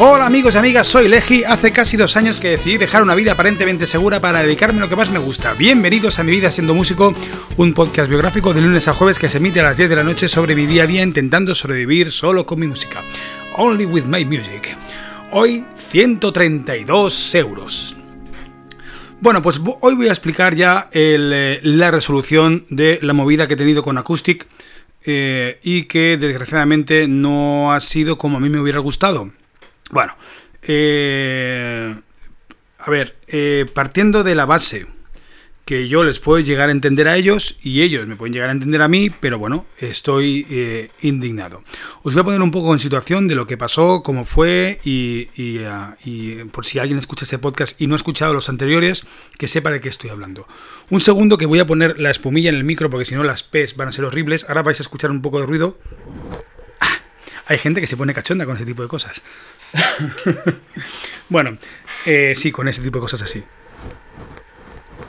Hola amigos y amigas, soy Leji. Hace casi dos años que decidí dejar una vida aparentemente segura para dedicarme a lo que más me gusta. Bienvenidos a Mi Vida Siendo Músico, un podcast biográfico de lunes a jueves que se emite a las 10 de la noche sobre mi día a día intentando sobrevivir solo con mi música. Only with my music. Hoy 132 euros. Bueno, pues hoy voy a explicar ya eh, la resolución de la movida que he tenido con Acoustic eh, y que desgraciadamente no ha sido como a mí me hubiera gustado. Bueno, eh, a ver, partiendo de la base que yo les puedo llegar a entender a ellos y ellos me pueden llegar a entender a mí, pero bueno, estoy eh, indignado. Os voy a poner un poco en situación de lo que pasó, cómo fue y, ah, por si alguien escucha este podcast y no ha escuchado los anteriores, que sepa de qué estoy hablando. Un segundo que voy a poner la espumilla en el micro porque si no las P's van a ser horribles. Ahora vais a escuchar un poco de ruido. Hay gente que se pone cachonda con ese tipo de cosas. bueno, eh, sí, con ese tipo de cosas así.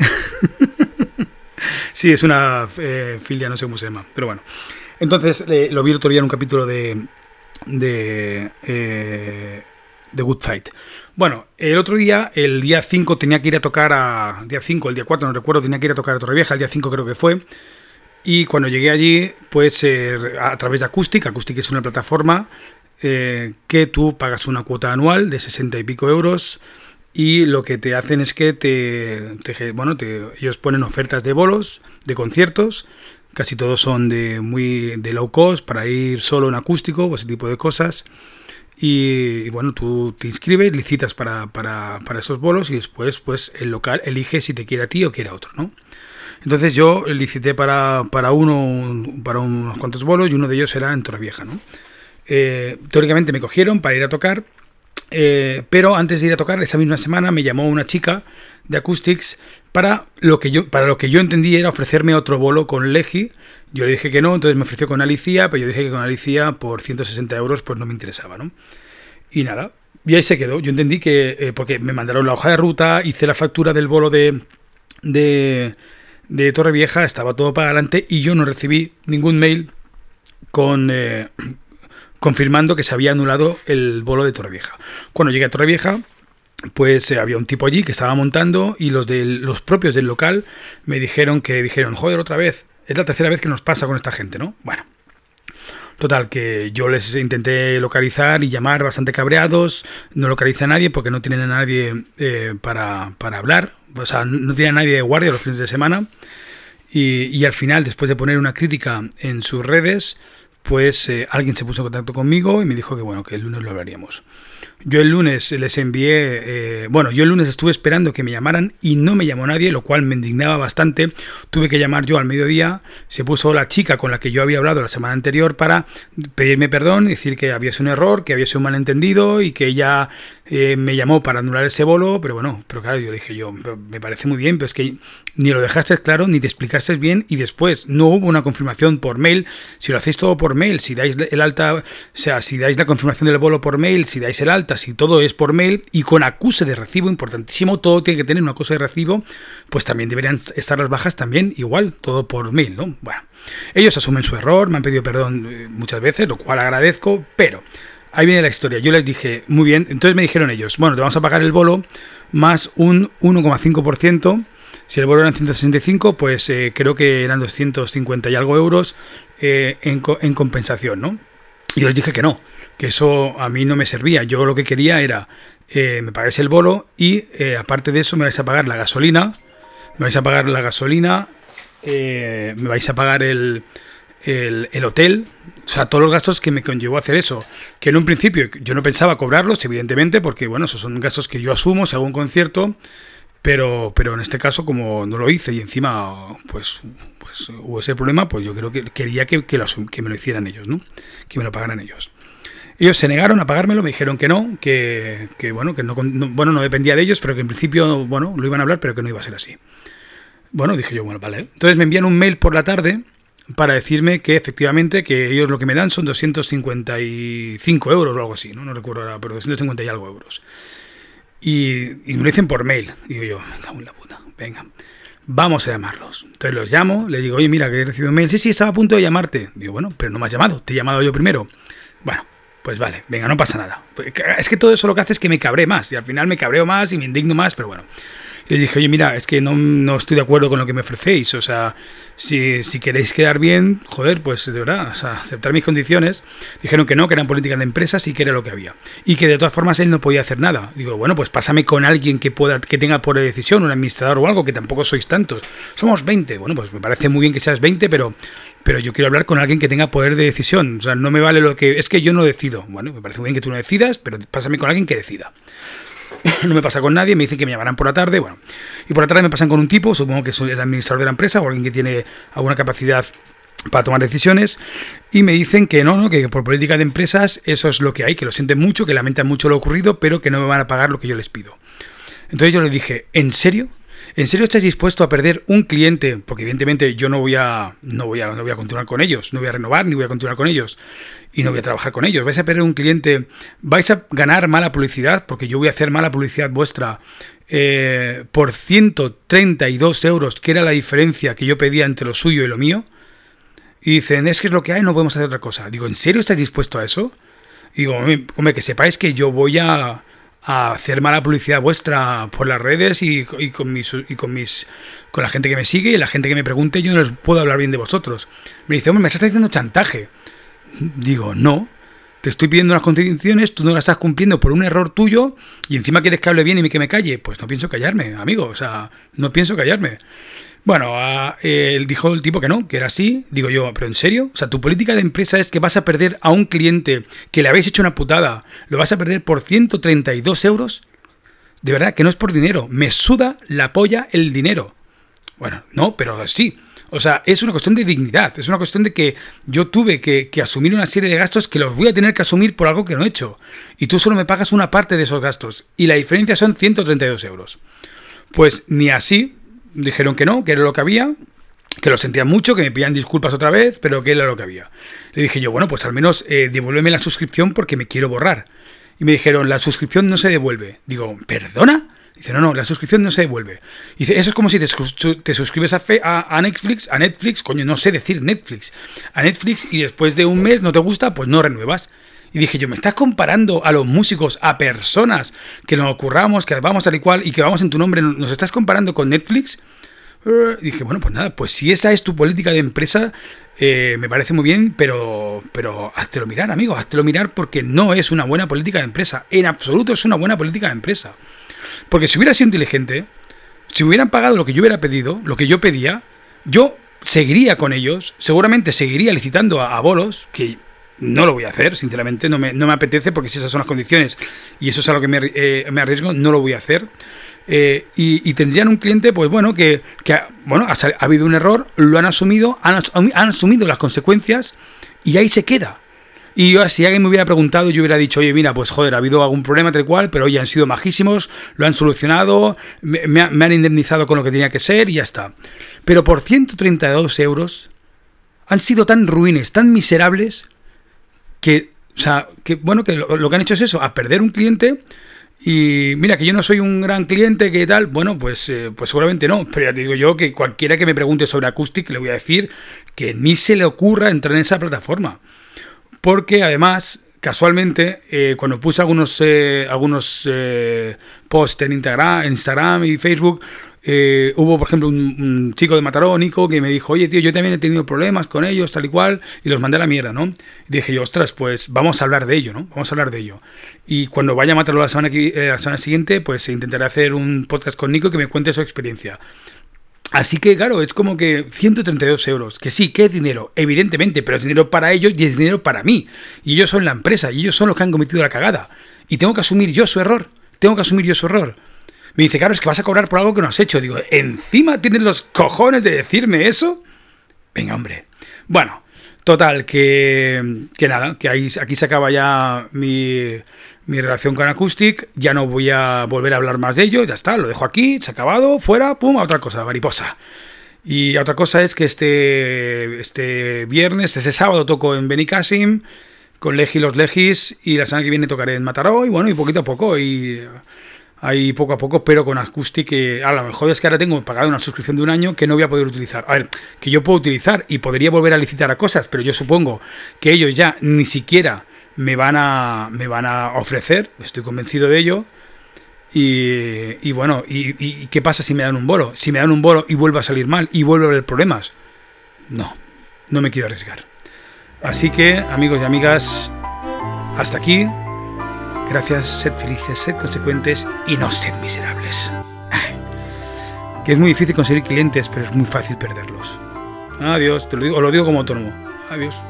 sí, es una eh, filia, no sé cómo se llama, pero bueno. Entonces, eh, lo vi el otro día en un capítulo de. de. Eh, de Good Fight. Bueno, el otro día, el día 5, tenía que ir a tocar a. Día 5, el día 4, no recuerdo, tenía que ir a tocar a Torrevieja, el día 5 creo que fue. Y cuando llegué allí, pues a través de Acoustic, Acoustic es una plataforma que tú pagas una cuota anual de 60 y pico euros y lo que te hacen es que te, bueno, te, ellos ponen ofertas de bolos, de conciertos, casi todos son de muy de low cost para ir solo en acústico o ese tipo de cosas. Y, bueno, tú te inscribes, licitas para, para, para, esos bolos y después pues el local elige si te quiere a ti o quiere a otro, ¿no? Entonces yo licité para, para uno, para unos cuantos bolos y uno de ellos era en Torrevieja, ¿no? Eh, teóricamente me cogieron para ir a tocar eh, pero antes de ir a tocar, esa misma semana me llamó una chica de Acoustics para lo que yo, para lo que yo entendí era ofrecerme otro bolo con Legi. Yo le dije que no, entonces me ofreció con Alicia, pero yo dije que con Alicia por 160 euros pues no me interesaba, ¿no? Y nada, y ahí se quedó. Yo entendí que, eh, porque me mandaron la hoja de ruta, hice la factura del bolo de, de, de Torrevieja, estaba todo para adelante y yo no recibí ningún mail con, eh, confirmando que se había anulado el bolo de Torrevieja. Cuando llegué a Torrevieja, pues eh, había un tipo allí que estaba montando y los de los propios del local me dijeron que dijeron, joder, otra vez, es la tercera vez que nos pasa con esta gente, ¿no? Bueno. Total, que yo les intenté localizar y llamar bastante cabreados, no localiza a nadie porque no tienen a nadie eh, para, para, hablar, o sea, no tienen a nadie de guardia los fines de semana. Y, y al final, después de poner una crítica en sus redes, pues alguien se puso en contacto conmigo y me dijo que bueno, que el lunes lo hablaríamos. Yo el lunes les envié, eh, bueno, yo el lunes estuve esperando que me llamaran y no me llamó nadie, lo cual me indignaba bastante. Tuve que llamar yo al mediodía, se puso la chica con la que yo había hablado la semana anterior para pedirme perdón, decir que había sido un error, que había sido un malentendido y que ella eh, me llamó para anular ese bolo, pero bueno, pero claro, yo dije yo, me parece muy bien, pero es que ni lo dejaste claro, ni te explicaste bien y después no hubo una confirmación por mail. Si lo hacéis todo por mail, si dais el alta, o sea, si dais la confirmación del bolo por mail, si dais el alta, si todo es por mail y con acuse de recibo, importantísimo, todo tiene que tener una acuse de recibo, pues también deberían estar las bajas también igual, todo por mail, ¿no? Bueno, ellos asumen su error, me han pedido perdón eh, muchas veces, lo cual agradezco, pero ahí viene la historia. Yo les dije, muy bien, entonces me dijeron ellos, bueno, te vamos a pagar el bolo más un 1,5%. Si el bolo eran 165, pues eh, creo que eran 250 y algo euros eh, en, en, compensación, ¿no? Y yo les dije que no, que eso a mí no me servía. Yo lo que quería era, eh, me pagáis el bolo y aparte de eso me vais a pagar la gasolina, me vais a pagar la gasolina, me vais a pagar el, el, hotel, o sea, todos los gastos que me conllevó hacer eso. Que en un principio yo no pensaba cobrarlos, evidentemente, porque bueno, esos son gastos que yo asumo si hago un concierto, pero, pero en este caso, como no lo hice y encima, pues, pues hubo ese problema, pues yo creo que quería que, que, me lo hicieran ellos, ¿no? Que me lo pagaran ellos. Ellos se negaron a pagármelo, me dijeron que no, que, que bueno, que no, bueno, no dependía de ellos, pero que en principio, bueno, lo iban a hablar, pero que no iba a ser así. Bueno, dije yo, bueno, vale. Entonces me envían un mail por la tarde para decirme que efectivamente que ellos lo que me dan son 255 euros o algo así, no, no recuerdo ahora, pero 250 y algo euros. Y, me lo dicen por mail. Digo yo, venga, la puta, venga, vamos a llamarlos. Entonces los llamo, le digo, oye, mira, que he recibido un mail. Sí, sí, estaba a punto de llamarte. Digo, bueno, pero no me has llamado, te he llamado yo primero. Bueno, pues vale, venga, no pasa nada. Pues, es que todo eso lo que hace es que me cabré más y al final me cabreo más y me indigno más, pero bueno. Le dije, oye, mira, es que no, no, estoy de acuerdo con lo que me ofrecéis. O sea, si, si queréis quedar bien, joder, pues de verdad, o sea, aceptar mis condiciones. Dijeron que no, que eran políticas de empresas y que era lo que había. Y que de todas formas él no podía hacer nada. Digo, bueno, pues pásame con alguien que pueda, que tenga por decisión, un administrador o algo, que tampoco sois tantos. Somos 20. Bueno, pues me parece muy bien que seas 20, pero pero yo quiero hablar con alguien que tenga poder de decisión. O sea, no me vale lo que. Es que yo no decido. Bueno, me parece muy bien que tú no decidas, pero pásame con alguien que decida. no me pasa con nadie, me dicen que me llamarán por la tarde, bueno. Y por la tarde me pasan con un tipo, supongo que es el administrador de la empresa o alguien que tiene alguna capacidad para tomar decisiones y me dicen que no, no, que por política de empresas eso es lo que hay, que lo sienten mucho, que lamentan mucho lo ocurrido, pero que no me van a pagar lo que yo les pido. Entonces yo le dije, ¿en serio? ¿En serio estás dispuesto a perder un cliente? Porque evidentemente yo no voy a no voy a no voy a continuar con ellos, no voy a renovar ni voy a continuar con ellos y no voy a trabajar con ellos. Vais a perder un cliente, vais a ganar mala publicidad porque yo voy a hacer mala publicidad vuestra eh, por 132 euros, que era la diferencia que yo pedía entre lo suyo y lo mío. Y dicen, es que es lo que hay, no podemos hacer otra cosa. Digo, ¿en serio estás dispuesto a eso? digo, hombre, que sepáis que yo voy a a hacer mala publicidad vuestra por las redes y, con mis y con mis con la gente que me sigue y la gente que me pregunte yo no les puedo hablar bien de vosotros. Me dice hombre me estás haciendo chantaje digo no te estoy pidiendo unas condiciones tú no las estás cumpliendo por un error tuyo y encima quieres que hable bien y que me calle pues no pienso callarme amigo o sea no pienso callarme bueno, él dijo el tipo que no, que era así. Digo yo, ¿pero en serio? O sea, tu política de empresa es que vas a perder a un cliente que le habéis hecho una putada, lo vas a perder por 132 euros. De verdad, que no es por dinero. Me suda la polla el dinero. Bueno, no, pero sí. O sea, es una cuestión de dignidad. Es una cuestión de que yo tuve que, asumir una serie de gastos que los voy a tener que asumir por algo que no he hecho. Y tú solo me pagas una parte de esos gastos. Y la diferencia son 132 euros. Pues ni así dijeron que no, que era lo que había, que lo sentían mucho, que me pedían disculpas otra vez, pero que era lo que había. Le dije yo, bueno, pues al menos eh, devuélveme la suscripción porque me quiero borrar. Y me dijeron, la suscripción no se devuelve. Digo, ¿perdona? Dice, no, no, la suscripción no se devuelve. Dice, eso es como si te, suscribes a, Netflix, a Netflix, coño, no sé decir Netflix, a Netflix y después de un mes no te gusta, pues no renuevas. Y dije yo, ¿me estás comparando a los músicos, a personas que nos ocurramos, que vamos tal y cual y que vamos en tu nombre? ¿Nos estás comparando con Netflix? Eh, y dije, bueno, pues nada, pues si esa es tu política de empresa, eh, me parece muy bien, pero, pero háztelo mirar, amigo, háztelo mirar porque no es una buena política de empresa. En absoluto es una buena política de empresa. Porque si hubiera sido inteligente, si hubieran pagado lo que yo hubiera pedido, lo que yo pedía, yo seguiría con ellos, seguramente seguiría licitando a bolos, que no lo voy a hacer, sinceramente, no me, no me apetece porque si esas son las condiciones y eso es a lo que me, eh, me arriesgo, no lo voy a hacer. Eh, y, tendrían un cliente, pues bueno, que, que bueno, ha, habido un error, lo han asumido, han, asumido las consecuencias y ahí se queda. Y si alguien me hubiera preguntado, yo hubiera dicho, oye, mira, pues joder, ha habido algún problema tal cual, pero oye, han sido majísimos, lo han solucionado, me, me, han indemnizado con lo que tenía que ser y ya está. Pero por 132 euros han sido tan ruines, tan miserables, que, o sea, que bueno, que lo, que han hecho es eso, a perder un cliente. Y mira, que yo no soy un gran cliente, que tal, bueno, pues, eh, pues seguramente no. Pero ya te digo yo que cualquiera que me pregunte sobre Acoustic le voy a decir que ni se le ocurra entrar en esa plataforma. Porque además, casualmente, eh, cuando puse algunos, eh, algunos posts en Instagram, Instagram y Facebook, eh, hubo, por ejemplo, un, chico de Mataró, Nico, que me dijo, oye, tío, yo también he tenido problemas con ellos, tal y cual, y los mandé a la mierda, ¿no? Y dije yo, ostras, pues vamos a hablar de ello, ¿no? Vamos a hablar de ello. Y cuando vaya a Mataró la semana, eh, la semana siguiente, pues intentaré hacer un podcast con Nico que me cuente su experiencia. Así que, claro, es como que 132 euros, que sí, que es dinero, evidentemente, pero es dinero para ellos y es dinero para mí. Y ellos son la empresa, y ellos son los que han cometido la cagada. Y tengo que asumir yo su error. Tengo que asumir yo su error. Me dice, claro, es que vas a cobrar por algo que no has hecho. Digo, ¿encima tienes los cojones de decirme eso? Venga, hombre. Bueno, total, que, que nada, que aquí se acaba ya mi, mi relación con Acoustic. Ya no voy a volver a hablar más de ello, ya está, lo dejo aquí, se ha acabado, fuera, pum, a otra cosa, mariposa. Y otra cosa es que este, este viernes, este sábado toco en Benicassim con Legi los Legis y la semana que viene tocaré en Mataró y bueno, y poquito a poco y ahí poco a poco, pero con Acoustic, a lo mejor es que ahora tengo pagado una suscripción de un año que no voy a poder utilizar. A ver, que yo puedo utilizar y podría volver a licitar a cosas, pero yo supongo que ellos ya ni siquiera me van a, me van a ofrecer, estoy convencido de ello. Y, bueno, y, qué pasa si me dan un bolo? Si me dan un bolo y vuelve a salir mal y vuelve a haber problemas. No, no me quiero arriesgar. Así que, amigos y amigas, hasta aquí. Gracias, sed felices, sed consecuentes y no sed miserables. Que es muy difícil conseguir clientes, pero es muy fácil perderlos. Adiós, te lo digo, os lo digo como autónomo. Adiós.